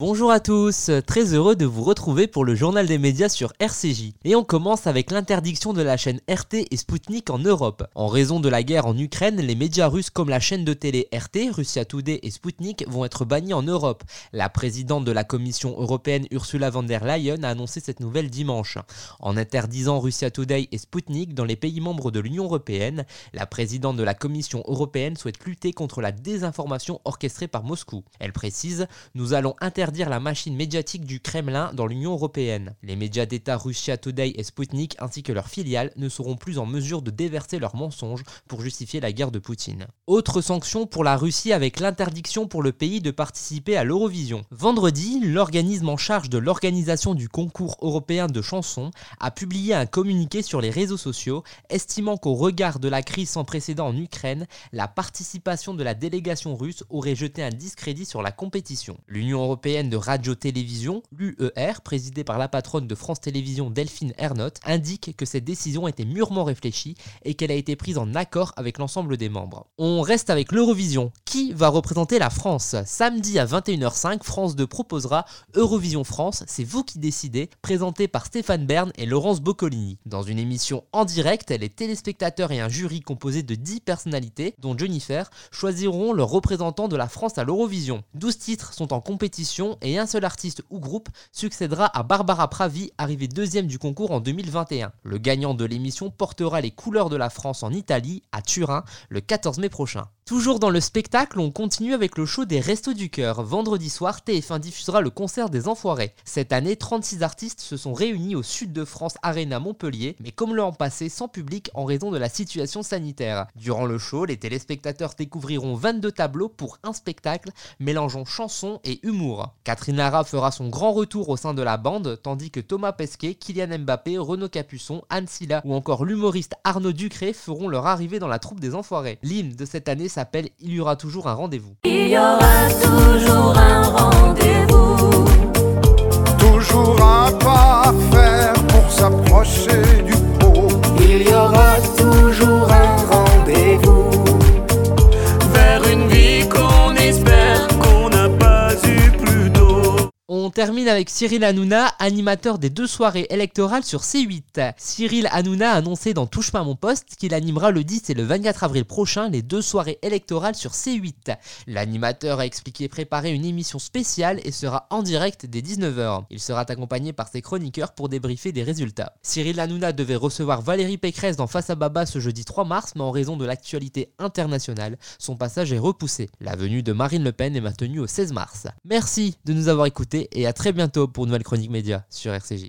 Bonjour à tous, très heureux de vous retrouver pour le journal des médias sur RCJ. Et on commence avec l'interdiction de la chaîne RT et Sputnik en Europe. En raison de la guerre en Ukraine, les médias russes comme la chaîne de télé RT, Russia Today et Sputnik vont être bannis en Europe. La présidente de la Commission européenne Ursula von der Leyen a annoncé cette nouvelle dimanche. En interdisant Russia Today et Sputnik dans les pays membres de l'Union européenne, la présidente de la Commission européenne souhaite lutter contre la désinformation orchestrée par Moscou. Elle précise Nous allons interdire dire la machine médiatique du Kremlin dans l'Union européenne. Les médias d'État Russia Today et Sputnik ainsi que leurs filiales ne seront plus en mesure de déverser leurs mensonges pour justifier la guerre de Poutine. Autre sanction pour la Russie avec l'interdiction pour le pays de participer à l'Eurovision. Vendredi, l'organisme en charge de l'organisation du concours européen de chansons a publié un communiqué sur les réseaux sociaux estimant qu'au regard de la crise sans précédent en Ukraine, la participation de la délégation russe aurait jeté un discrédit sur la compétition. L'Union européenne de radio-télévision, l'UER, présidée par la patronne de France Télévisions Delphine Ernotte, indique que cette décision était mûrement réfléchie et qu'elle a été prise en accord avec l'ensemble des membres. On reste avec l'Eurovision. Qui va représenter la France? Samedi à 21h05, France 2 proposera Eurovision France, c'est vous qui décidez, présenté par Stéphane Bern et Laurence Boccolini. Dans une émission en direct, les téléspectateurs et un jury composé de 10 personnalités, dont Jennifer, choisiront leur représentant de la France à l'Eurovision. 12 titres sont en compétition et un seul artiste ou groupe succédera à Barbara Pravi, arrivée deuxième du concours en 2021. Le gagnant de l'émission portera les couleurs de la France en Italie, à Turin, le 14 mai prochain. Toujours dans le spectacle, on continue avec le show des Restos du Cœur. Vendredi soir, TF1 diffusera le concert des Enfoirés. Cette année, 36 artistes se sont réunis au sud de France Arena Montpellier, mais comme l'an passé, sans public en raison de la situation sanitaire. Durant le show, les téléspectateurs découvriront 22 tableaux pour un spectacle mélangeant chansons et humour. Catherine Lara fera son grand retour au sein de la bande, tandis que Thomas Pesquet, Kylian Mbappé, Renaud Capuçon, Anne Silla ou encore l'humoriste Arnaud Ducré feront leur arrivée dans la troupe des Enfoirés. L'hymne de cette année s'appelle Il y aura toujours un rendez-vous. Il y aura toujours un rendez-vous. Toujours un On termine avec Cyril Hanouna, animateur des deux soirées électorales sur C8. Cyril Hanouna a annoncé dans Touche pas mon poste qu'il animera le 10 et le 24 avril prochain les deux soirées électorales sur C8. L'animateur a expliqué préparer une émission spéciale et sera en direct dès 19h. Il sera accompagné par ses chroniqueurs pour débriefer des résultats. Cyril Hanouna devait recevoir Valérie Pécresse dans Face à Baba ce jeudi 3 mars, mais en raison de l'actualité internationale, son passage est repoussé. La venue de Marine Le Pen est maintenue au 16 mars. Merci de nous avoir écoutés et à très bientôt pour une nouvelle chronique média sur RCJ.